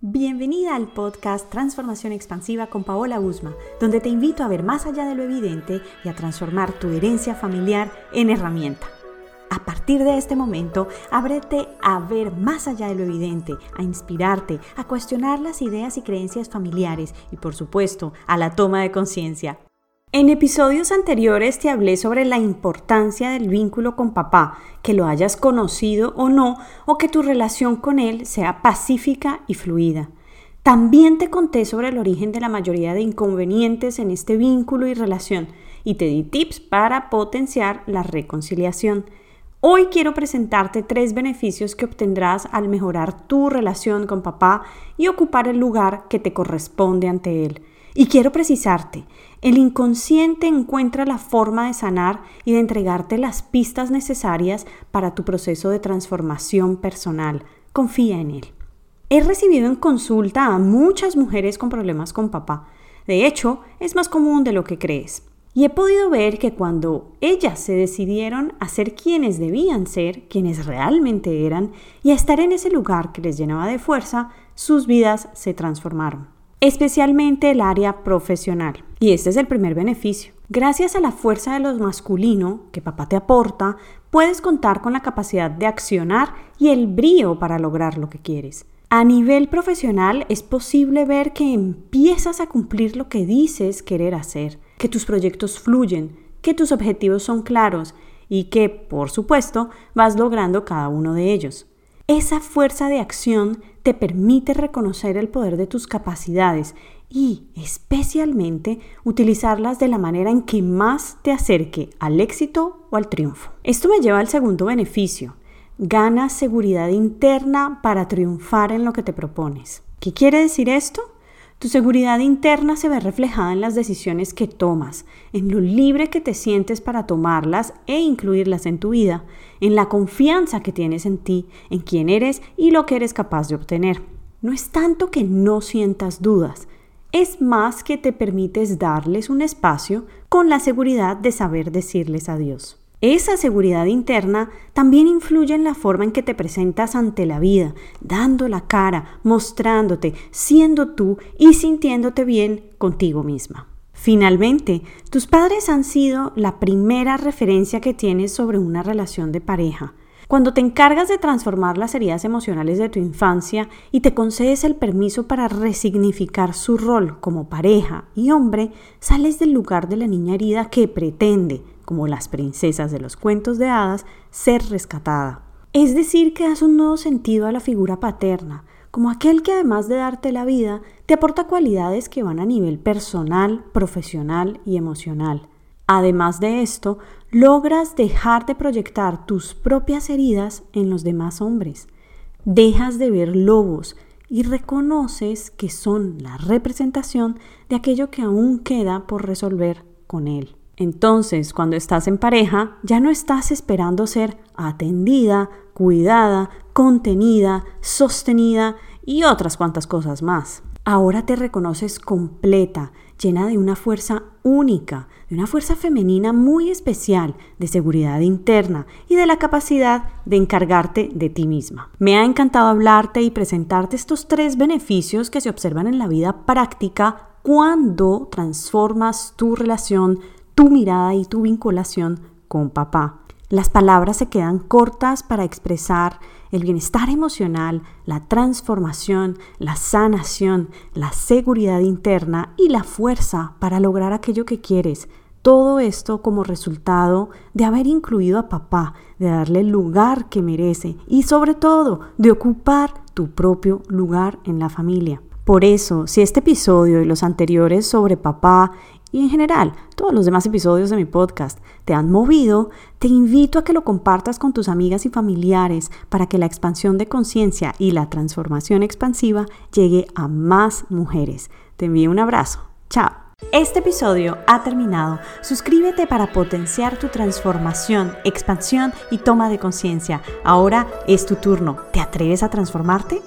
Bienvenida al podcast Transformación Expansiva con Paola Usma, donde te invito a ver más allá de lo evidente y a transformar tu herencia familiar en herramienta. A partir de este momento, ábrete a ver más allá de lo evidente, a inspirarte, a cuestionar las ideas y creencias familiares y por supuesto a la toma de conciencia. En episodios anteriores te hablé sobre la importancia del vínculo con papá, que lo hayas conocido o no, o que tu relación con él sea pacífica y fluida. También te conté sobre el origen de la mayoría de inconvenientes en este vínculo y relación, y te di tips para potenciar la reconciliación. Hoy quiero presentarte tres beneficios que obtendrás al mejorar tu relación con papá y ocupar el lugar que te corresponde ante él. Y quiero precisarte, el inconsciente encuentra la forma de sanar y de entregarte las pistas necesarias para tu proceso de transformación personal. Confía en él. He recibido en consulta a muchas mujeres con problemas con papá. De hecho, es más común de lo que crees. Y he podido ver que cuando ellas se decidieron a ser quienes debían ser, quienes realmente eran, y a estar en ese lugar que les llenaba de fuerza, sus vidas se transformaron especialmente el área profesional. Y este es el primer beneficio. Gracias a la fuerza de lo masculino que papá te aporta, puedes contar con la capacidad de accionar y el brío para lograr lo que quieres. A nivel profesional es posible ver que empiezas a cumplir lo que dices querer hacer, que tus proyectos fluyen, que tus objetivos son claros y que, por supuesto, vas logrando cada uno de ellos. Esa fuerza de acción te permite reconocer el poder de tus capacidades y especialmente utilizarlas de la manera en que más te acerque al éxito o al triunfo. Esto me lleva al segundo beneficio. Ganas seguridad interna para triunfar en lo que te propones. ¿Qué quiere decir esto? Tu seguridad interna se ve reflejada en las decisiones que tomas, en lo libre que te sientes para tomarlas e incluirlas en tu vida, en la confianza que tienes en ti, en quién eres y lo que eres capaz de obtener. No es tanto que no sientas dudas, es más que te permites darles un espacio con la seguridad de saber decirles adiós. Esa seguridad interna también influye en la forma en que te presentas ante la vida, dando la cara, mostrándote, siendo tú y sintiéndote bien contigo misma. Finalmente, tus padres han sido la primera referencia que tienes sobre una relación de pareja. Cuando te encargas de transformar las heridas emocionales de tu infancia y te concedes el permiso para resignificar su rol como pareja y hombre, sales del lugar de la niña herida que pretende, como las princesas de los cuentos de hadas, ser rescatada. Es decir, que das un nuevo sentido a la figura paterna, como aquel que además de darte la vida, te aporta cualidades que van a nivel personal, profesional y emocional. Además de esto, logras dejar de proyectar tus propias heridas en los demás hombres. Dejas de ver lobos y reconoces que son la representación de aquello que aún queda por resolver con él. Entonces, cuando estás en pareja, ya no estás esperando ser atendida, cuidada, contenida, sostenida y otras cuantas cosas más. Ahora te reconoces completa, llena de una fuerza única, de una fuerza femenina muy especial, de seguridad interna y de la capacidad de encargarte de ti misma. Me ha encantado hablarte y presentarte estos tres beneficios que se observan en la vida práctica cuando transformas tu relación tu mirada y tu vinculación con papá. Las palabras se quedan cortas para expresar el bienestar emocional, la transformación, la sanación, la seguridad interna y la fuerza para lograr aquello que quieres. Todo esto como resultado de haber incluido a papá, de darle el lugar que merece y sobre todo de ocupar tu propio lugar en la familia. Por eso, si este episodio y los anteriores sobre papá y en general todos los demás episodios de mi podcast te han movido, te invito a que lo compartas con tus amigas y familiares para que la expansión de conciencia y la transformación expansiva llegue a más mujeres. Te envío un abrazo. Chao. Este episodio ha terminado. Suscríbete para potenciar tu transformación, expansión y toma de conciencia. Ahora es tu turno. ¿Te atreves a transformarte?